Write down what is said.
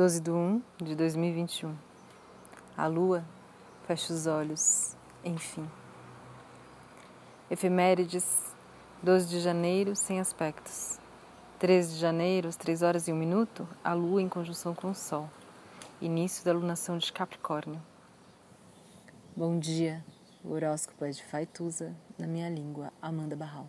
12 de 1 de 2021. A lua fecha os olhos, enfim. Efemérides, 12 de janeiro, sem aspectos. 13 de janeiro, às 3 horas e 1 minuto, a lua em conjunção com o sol. Início da lunação de Capricórnio. Bom dia, o horóscopo é de Faituza, na minha língua, Amanda Barral.